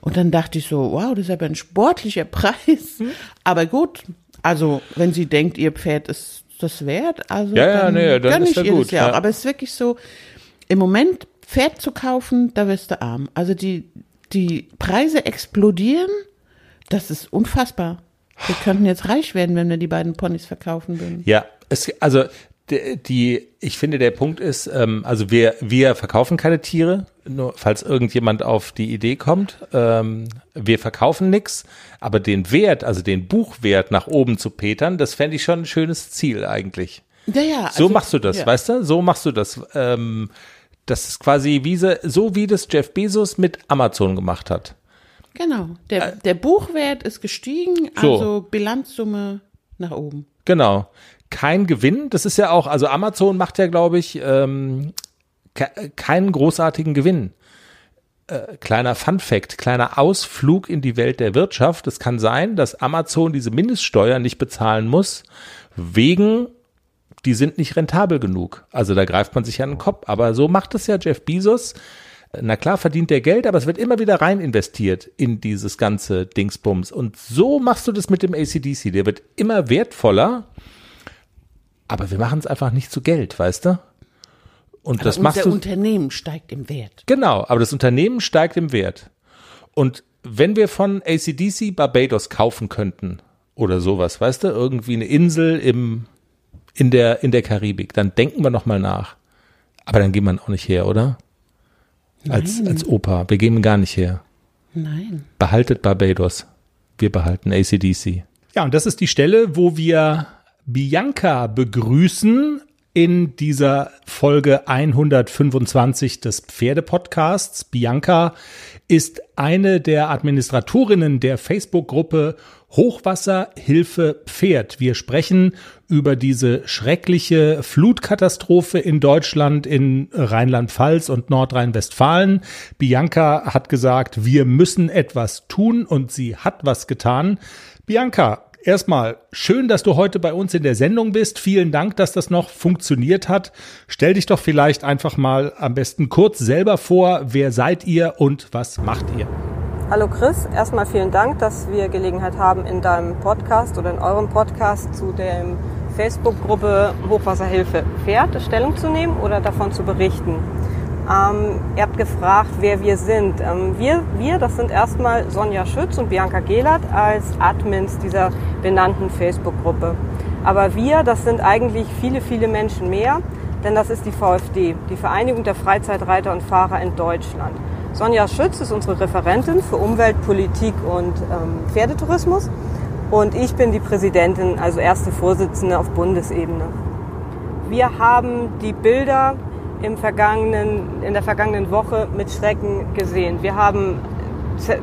Und dann dachte ich so, wow, das ist aber ein sportlicher Preis. Hm. Aber gut, also wenn sie denkt, ihr Pferd ist das wert, also Ja, ja, dann, nee, dann ist ich ja ihr gut, das ja ja. auch. Aber es ist wirklich so, im Moment Pferd zu kaufen, da wirst du arm. Also die, die Preise explodieren, das ist unfassbar. Wir könnten jetzt reich werden, wenn wir die beiden Ponys verkaufen würden. Ja, es, also die, die, ich finde, der Punkt ist, ähm, also wir, wir verkaufen keine Tiere, nur falls irgendjemand auf die Idee kommt. Ähm, wir verkaufen nix, aber den Wert, also den Buchwert nach oben zu petern, das fände ich schon ein schönes Ziel eigentlich. Ja, ja. So also- machst du das, ja. weißt du? So machst du das. Ähm, das ist quasi wie se, so wie das Jeff Bezos mit Amazon gemacht hat. Genau. Der, der Buchwert ist gestiegen, So. also Bilanzsumme nach oben. Genau. Kein Gewinn. Das ist ja auch, also Amazon macht ja, glaube ich, ähm, ke keinen großartigen Gewinn. Äh, kleiner Fun Fact, kleiner Ausflug in die Welt der Wirtschaft. Es kann sein, dass Amazon diese Mindeststeuer nicht bezahlen muss, wegen die sind nicht rentabel genug. Also da greift man sich an den Kopf. Aber so macht es ja Jeff Bezos. Na klar verdient der Geld, aber es wird immer wieder rein investiert in dieses ganze Dingsbums. Und so machst du das mit dem ACDC. Der wird immer wertvoller, aber wir machen es einfach nicht zu Geld, weißt du? Und Aber das machst du. Unternehmen steigt im Wert. Genau, aber das Unternehmen steigt im Wert. Und wenn wir von ACDC Barbados kaufen könnten oder sowas, weißt du, irgendwie eine Insel im, in, der, in der Karibik, dann denken wir nochmal nach. Aber dann gehen wir auch nicht her, oder? Als, Nein. als Opa. Wir gehen gar nicht her. Nein. Behaltet Barbados. Wir behalten ACDC. Ja, und das ist die Stelle, wo wir Bianca begrüßen in dieser Folge 125 des Pferdepodcasts. Bianca ist eine der Administratorinnen der Facebook-Gruppe Hochwasserhilfe Pferd. Wir sprechen über diese schreckliche Flutkatastrophe in Deutschland, in Rheinland-Pfalz und Nordrhein-Westfalen. Bianca hat gesagt, wir müssen etwas tun und sie hat was getan. Bianca, erstmal schön, dass du heute bei uns in der Sendung bist. Vielen Dank, dass das noch funktioniert hat. Stell dich doch vielleicht einfach mal am besten kurz selber vor. Wer seid ihr und was macht ihr? Hallo Chris, erstmal vielen Dank, dass wir Gelegenheit haben, in deinem Podcast oder in eurem Podcast zu der Facebook-Gruppe Hochwasserhilfe Pferd Stellung zu nehmen oder davon zu berichten. Ähm, ihr habt gefragt, wer wir sind. Ähm, wir, wir, das sind erstmal Sonja Schütz und Bianca Gehlert als Admins dieser benannten Facebook-Gruppe. Aber wir, das sind eigentlich viele, viele Menschen mehr, denn das ist die VfD, die Vereinigung der Freizeitreiter und Fahrer in Deutschland. Sonja Schütz ist unsere Referentin für Umwelt, Politik und ähm, Pferdetourismus. Und ich bin die Präsidentin, also erste Vorsitzende auf Bundesebene. Wir haben die Bilder im vergangenen, in der vergangenen Woche mit Schrecken gesehen. Wir haben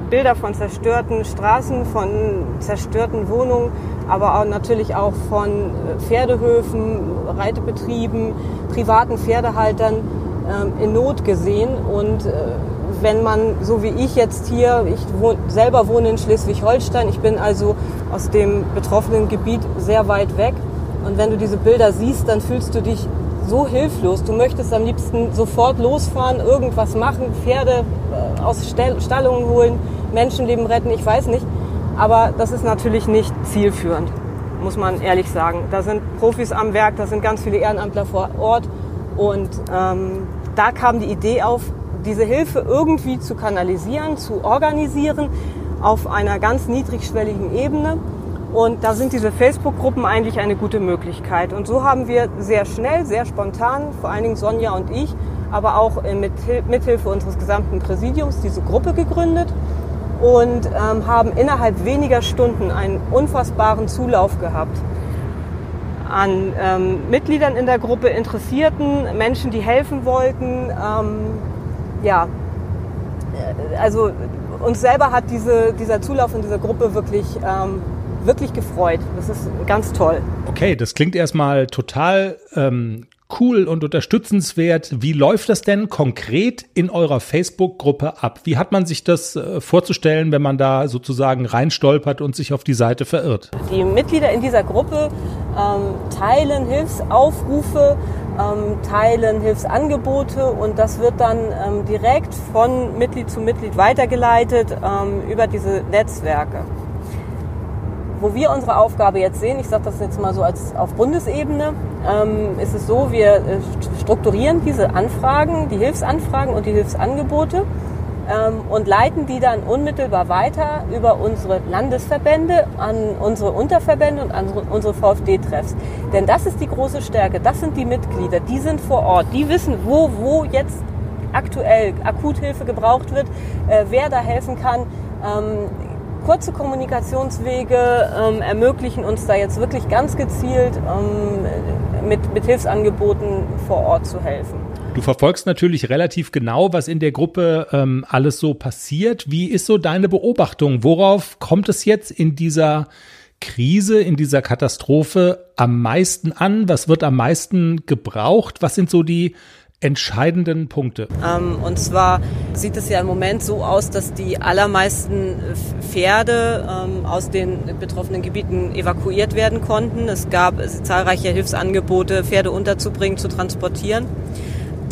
Bilder von zerstörten Straßen, von zerstörten Wohnungen, aber auch natürlich auch von äh, Pferdehöfen, Reitebetrieben, privaten Pferdehaltern ähm, in Not gesehen. Und äh, wenn man, so wie ich jetzt hier, ich wohn, selber wohne in Schleswig-Holstein, ich bin also aus dem betroffenen Gebiet sehr weit weg. Und wenn du diese Bilder siehst, dann fühlst du dich so hilflos. Du möchtest am liebsten sofort losfahren, irgendwas machen, Pferde äh, aus Stallungen holen, Menschenleben retten, ich weiß nicht. Aber das ist natürlich nicht zielführend, muss man ehrlich sagen. Da sind Profis am Werk, da sind ganz viele Ehrenamtler vor Ort. Und ähm, da kam die Idee auf, diese Hilfe irgendwie zu kanalisieren, zu organisieren auf einer ganz niedrigschwelligen Ebene. Und da sind diese Facebook-Gruppen eigentlich eine gute Möglichkeit. Und so haben wir sehr schnell, sehr spontan, vor allen Dingen Sonja und ich, aber auch äh, mit Hil- Mithilfe unseres gesamten Präsidiums diese Gruppe gegründet und ähm, haben innerhalb weniger Stunden einen unfassbaren Zulauf gehabt an ähm, Mitgliedern in der Gruppe, Interessierten, Menschen, die helfen wollten. Ähm, ja, Äh, also uns selber hat diese, dieser Zulauf in dieser Gruppe wirklich, ähm, wirklich gefreut. Das ist ganz toll. Okay, das klingt erstmal total ähm, cool und unterstützenswert. Wie läuft das denn konkret in eurer Facebook-Gruppe ab? Wie hat man sich das äh, vorzustellen, wenn man da sozusagen reinstolpert und sich auf die Seite verirrt? Die Mitglieder in dieser Gruppe ähm, teilen Hilfsaufrufe, ähm, teilen Hilfsangebote und das wird dann ähm, direkt von Mitglied zu Mitglied weitergeleitet ähm, über diese Netzwerke. Wo wir unsere Aufgabe jetzt sehen, ich sage das jetzt mal so als auf Bundesebene, ähm, ist es so, wir äh, strukturieren diese Anfragen, die Hilfsanfragen und die Hilfsangebote und leiten die dann unmittelbar weiter über unsere Landesverbände an unsere Unterverbände und an unsere VfD-Treffs. Denn das ist die große Stärke, das sind die Mitglieder, die sind vor Ort, die wissen, wo, wo jetzt aktuell Akuthilfe gebraucht wird, äh, wer da helfen kann. Ähm, kurze Kommunikationswege ähm, ermöglichen uns da jetzt wirklich ganz gezielt ähm, mit, mit Hilfsangeboten vor Ort zu helfen. Du verfolgst natürlich relativ genau, was in der Gruppe ähm, alles so passiert. Wie ist so deine Beobachtung? Worauf kommt es jetzt in dieser Krise, in dieser Katastrophe am meisten an? Was wird am meisten gebraucht? Was sind so die entscheidenden Punkte? Ähm, und zwar sieht es ja im Moment so aus, dass die allermeisten Pferde ähm, aus den betroffenen Gebieten evakuiert werden konnten. Es gab zahlreiche Hilfsangebote, Pferde unterzubringen, zu transportieren.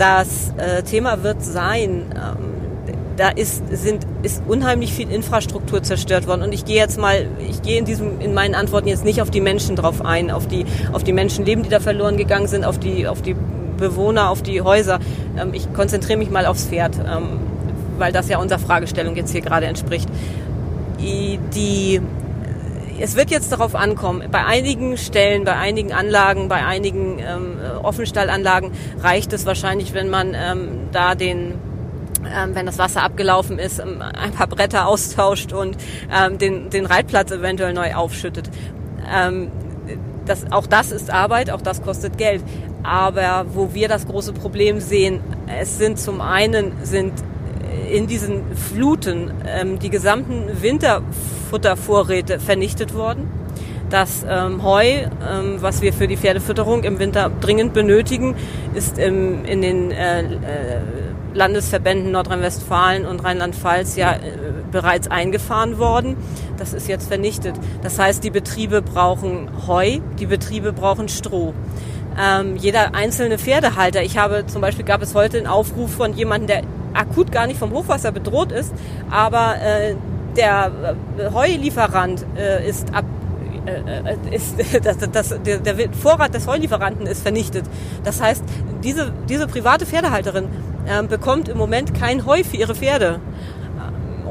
Das äh, Thema wird sein, ähm, da ist, sind, ist unheimlich viel Infrastruktur zerstört worden. Und ich gehe jetzt mal, ich gehe in diesem, in meinen Antworten jetzt nicht auf die Menschen drauf ein, auf die, auf die Menschenleben, die da verloren gegangen sind, auf die, auf die Bewohner, auf die Häuser. Ähm, ich konzentriere mich mal aufs Pferd, ähm, weil das ja unserer Fragestellung jetzt hier gerade entspricht. Die, es wird jetzt darauf ankommen, bei einigen Stellen, bei einigen Anlagen, bei einigen ähm, Offenstallanlagen reicht es wahrscheinlich, wenn man ähm, da den ähm, wenn das Wasser abgelaufen ist, ähm, ein paar Bretter austauscht und ähm, den, den Reitplatz eventuell neu aufschüttet. Ähm, das, auch das ist Arbeit, auch das kostet Geld. Aber wo wir das große Problem sehen, es sind zum einen sind in diesen Fluten ähm, die gesamten Winterfuttervorräte vernichtet worden. Das ähm, Heu, ähm, was wir für die Pferdefütterung im Winter dringend benötigen, ist im, in den äh, äh, Landesverbänden Nordrhein-Westfalen und Rheinland-Pfalz ja äh, bereits eingefahren worden. Das ist jetzt vernichtet. Das heißt, die Betriebe brauchen Heu, die Betriebe brauchen Stroh. Ähm, jeder einzelne Pferdehalter. Ich habe zum Beispiel gab es heute einen Aufruf von jemandem, der akut gar nicht vom Hochwasser bedroht ist, aber äh, der äh, Heulieferant äh, ist ab äh, äh, ist, das, das, der, der Vorrat des Heulieferanten ist vernichtet. Das heißt, diese, diese private Pferdehalterin äh, bekommt im Moment kein Heu für ihre Pferde.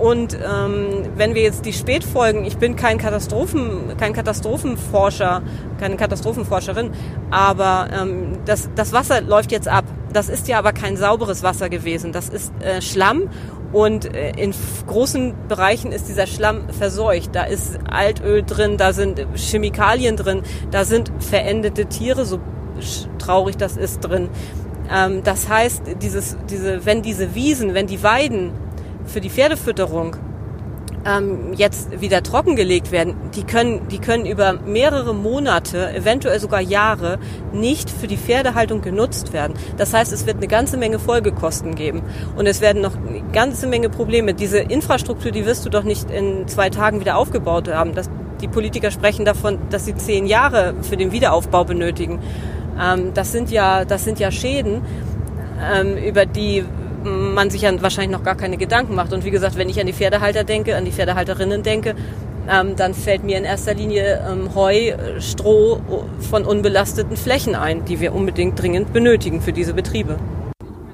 Und ähm, wenn wir jetzt die Spätfolgen, ich bin kein Katastrophen, kein Katastrophenforscher, keine Katastrophenforscherin, aber ähm, das, das Wasser läuft jetzt ab. Das ist ja aber kein sauberes Wasser gewesen. Das ist äh, Schlamm und äh, in großen Bereichen ist dieser Schlamm verseucht. Da ist Altöl drin, da sind Chemikalien drin, da sind verendete Tiere, so traurig das ist drin. Ähm, das heißt, dieses, diese, wenn diese Wiesen, wenn die Weiden für die Pferdefütterung ähm, jetzt wieder trockengelegt werden, die können, die können über mehrere Monate, eventuell sogar Jahre, nicht für die Pferdehaltung genutzt werden. Das heißt, es wird eine ganze Menge Folgekosten geben und es werden noch eine ganze Menge Probleme. Diese Infrastruktur, die wirst du doch nicht in zwei Tagen wieder aufgebaut haben. Das, die Politiker sprechen davon, dass sie zehn Jahre für den Wiederaufbau benötigen. Ähm, das sind ja, das sind ja Schäden, ähm, über die man sich ja wahrscheinlich noch gar keine Gedanken macht. Und wie gesagt, wenn ich an die Pferdehalter denke, an die Pferdehalterinnen denke, ähm, dann fällt mir in erster Linie ähm, Heu, Stroh von unbelasteten Flächen ein, die wir unbedingt dringend benötigen für diese Betriebe.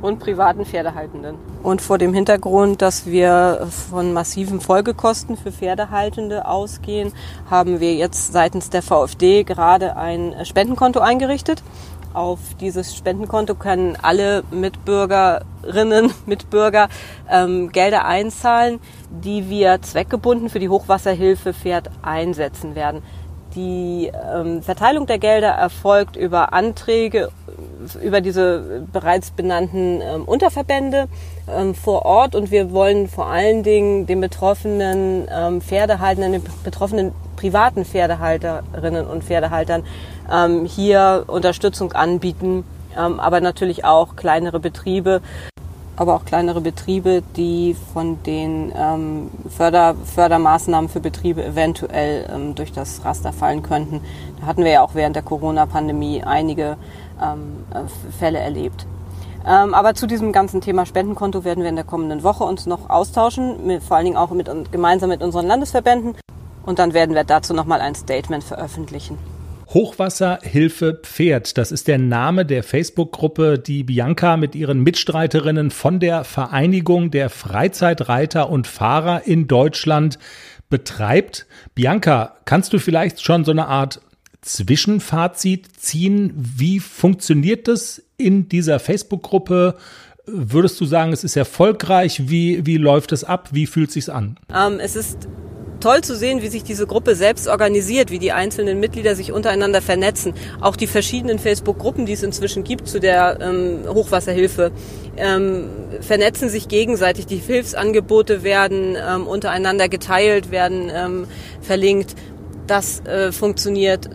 Und privaten Pferdehaltenden. Und vor dem Hintergrund, dass wir von massiven Folgekosten für Pferdehaltende ausgehen, haben wir jetzt seitens der VfD gerade ein Spendenkonto eingerichtet auf dieses Spendenkonto können alle Mitbürgerinnen, Mitbürger ähm, Gelder einzahlen, die wir zweckgebunden für die Hochwasserhilfe Pferd einsetzen werden. Die ähm, Verteilung der Gelder erfolgt über Anträge über diese bereits benannten ähm, Unterverbände ähm, vor Ort und wir wollen vor allen Dingen den betroffenen ähm, Pferdehaltern, den betroffenen privaten Pferdehalterinnen und Pferdehaltern ähm, hier Unterstützung anbieten, ähm, aber natürlich auch kleinere Betriebe, aber auch kleinere Betriebe, die von den ähm, Förder, Fördermaßnahmen für Betriebe eventuell ähm, durch das Raster fallen könnten. Da hatten wir ja auch während der Corona-Pandemie einige ähm, äh, Fälle erlebt. Ähm, aber zu diesem ganzen Thema Spendenkonto werden wir in der kommenden Woche uns noch austauschen, mit, vor allen Dingen auch mit, gemeinsam mit unseren Landesverbänden. Und dann werden wir dazu nochmal ein Statement veröffentlichen. Hochwasserhilfe Pferd, das ist der Name der Facebook-Gruppe, die Bianca mit ihren Mitstreiterinnen von der Vereinigung der Freizeitreiter und Fahrer in Deutschland betreibt. Bianca, kannst du vielleicht schon so eine Art Zwischenfazit ziehen? Wie funktioniert das in dieser Facebook-Gruppe? Würdest du sagen, es ist erfolgreich? Wie, wie läuft es ab? Wie fühlt es sich an? Ähm, es ist toll zu sehen, wie sich diese Gruppe selbst organisiert, wie die einzelnen Mitglieder sich untereinander vernetzen. Auch die verschiedenen Facebook-Gruppen, die es inzwischen gibt zu der ähm, Hochwasserhilfe, ähm, vernetzen sich gegenseitig. Die Hilfsangebote werden ähm, untereinander geteilt, werden ähm, verlinkt. Das äh, funktioniert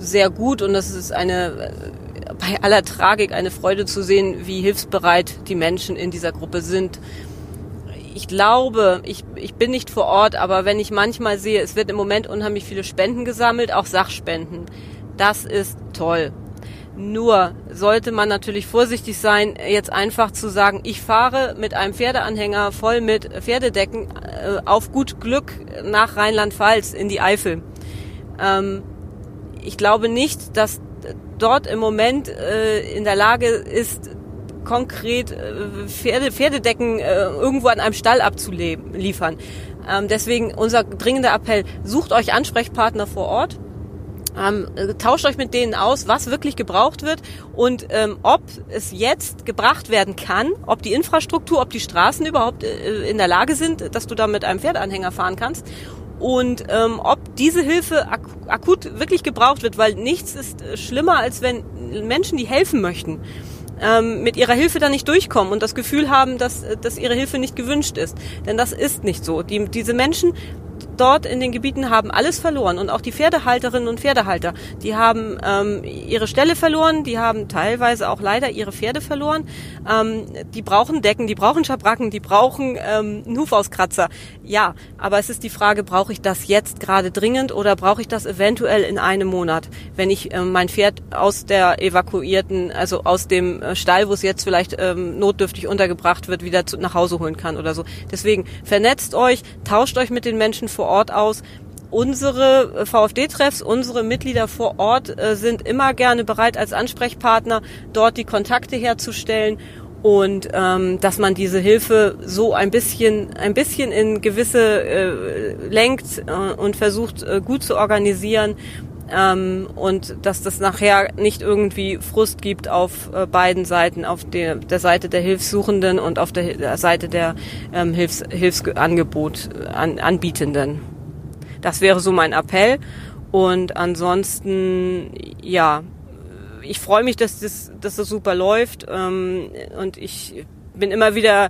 sehr gut und das ist eine bei aller Tragik eine Freude zu sehen, wie hilfsbereit die Menschen in dieser Gruppe sind. Ich glaube, ich, ich bin nicht vor Ort, aber wenn ich manchmal sehe, es wird im Moment unheimlich viele Spenden gesammelt, auch Sachspenden. Das ist toll. Nur sollte man natürlich vorsichtig sein, jetzt einfach zu sagen, ich fahre mit einem Pferdeanhänger voll mit Pferdedecken äh, auf gut Glück nach Rheinland-Pfalz in die Eifel. Ähm, ich glaube nicht, dass dort im Moment äh, in der Lage ist, konkret äh, Pferde, Pferdedecken äh, irgendwo an einem Stall abzuliefern. Ähm, deswegen unser dringender Appell, sucht euch Ansprechpartner vor Ort ähm, tauscht euch mit denen aus, was wirklich gebraucht wird und ähm, ob es jetzt gebracht werden kann, ob die Infrastruktur, ob die Straßen überhaupt äh, in der Lage sind, dass du da mit einem Pferdanhänger fahren kannst und ähm, ob diese Hilfe ak akut wirklich gebraucht wird, weil nichts ist äh, schlimmer, als wenn Menschen, die helfen möchten, ähm, mit ihrer Hilfe da nicht durchkommen und das Gefühl haben, dass, äh, dass ihre Hilfe nicht gewünscht ist. Denn das ist nicht so. Die, diese Menschen dort in den Gebieten haben alles verloren und auch die Pferdehalterinnen und Pferdehalter, die haben ähm, ihre Stelle verloren, die haben teilweise auch leider ihre Pferde verloren. Ähm, die brauchen Decken, die brauchen Schabracken, die brauchen ähm, Hufauskratzer. Ja, aber es ist die Frage, brauche ich das jetzt gerade dringend oder brauche ich das eventuell in einem Monat, wenn ich ähm, mein Pferd aus der evakuierten, also aus dem äh, Stall, wo es jetzt vielleicht ähm, notdürftig untergebracht wird, wieder zu, nach Hause holen kann oder so. Deswegen vernetzt euch, tauscht euch mit den Menschen vor Ort aus. Unsere äh, VfD-Treffs, unsere Mitglieder vor Ort äh, sind immer gerne bereit, als Ansprechpartner dort die Kontakte herzustellen und ähm, dass man diese Hilfe so ein bisschen ein bisschen in gewisse äh, lenkt äh, und versucht äh, gut zu organisieren ähm, und dass das nachher nicht irgendwie Frust gibt auf äh, beiden Seiten, auf der, der Seite der Hilfssuchenden und auf der, der Seite der ähm, Hilfs, Hilfsangebot äh, an, Anbietenden. Das wäre so mein Appell. Und ansonsten, ja, ich freue mich, dass das, dass das super läuft. Ähm, und ich bin immer wieder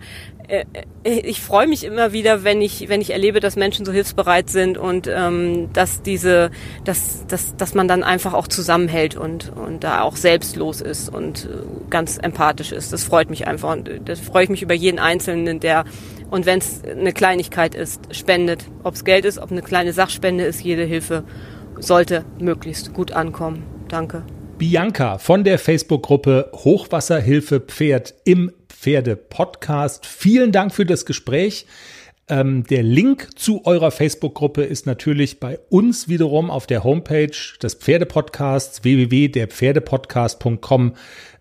äh, äh, ich freue mich immer wieder, wenn ich, wenn ich erlebe, dass Menschen so hilfsbereit sind und ähm, dass diese, dass, dass, dass man dann einfach auch zusammenhält und, und da auch selbstlos ist und äh, ganz empathisch ist. Das freut mich einfach und das freue ich mich über jeden Einzelnen, der und wenn es eine Kleinigkeit ist, spendet. Ob es Geld ist, ob eine kleine Sachspende ist, jede Hilfe sollte möglichst gut ankommen. Danke. Bianca von der Facebook-Gruppe Hochwasserhilfe Pferd im Pferde-Podcast. Vielen Dank für das Gespräch. Ähm, der Link zu eurer Facebook-Gruppe ist natürlich bei uns wiederum auf der Homepage des Pferdepodcasts www.derpferdepodcast.com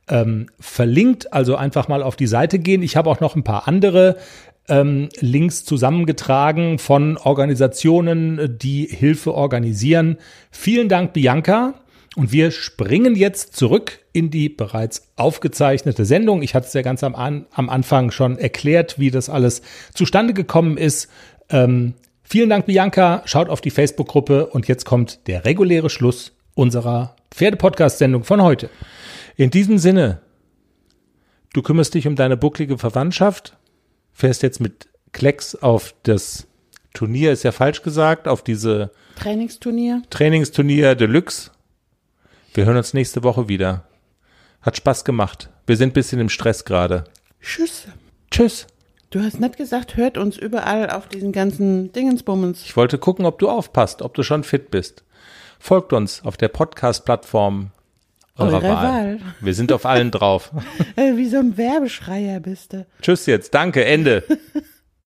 ähm, verlinkt. Also einfach mal auf die Seite gehen. Ich habe auch noch ein paar andere ähm, Links zusammengetragen von Organisationen, die Hilfe organisieren. Vielen Dank, Bianca. Und wir springen jetzt zurück in die bereits aufgezeichnete Sendung. Ich hatte es ja ganz am, An am Anfang schon erklärt, wie das alles zustande gekommen ist. Ähm, vielen Dank, Bianca. Schaut auf die Facebook-Gruppe und jetzt kommt der reguläre Schluss unserer Pferdepodcast-Sendung von heute. In diesem Sinne, du kümmerst dich um deine bucklige Verwandtschaft, fährst jetzt mit Klecks auf das Turnier, ist ja falsch gesagt, auf diese Trainingsturnier. Trainingsturnier Deluxe wir hören uns nächste Woche wieder. Hat Spaß gemacht. Wir sind ein bisschen im Stress gerade. Tschüss. Tschüss. Du hast nicht gesagt, hört uns überall auf diesen ganzen Dingensbummens. Ich wollte gucken, ob du aufpasst, ob du schon fit bist. Folgt uns auf der Podcast-Plattform eurer Wahl. Wahl. Wir sind auf allen drauf. Äh, wie so ein Werbeschreier bist du. Tschüss jetzt. Danke. Ende.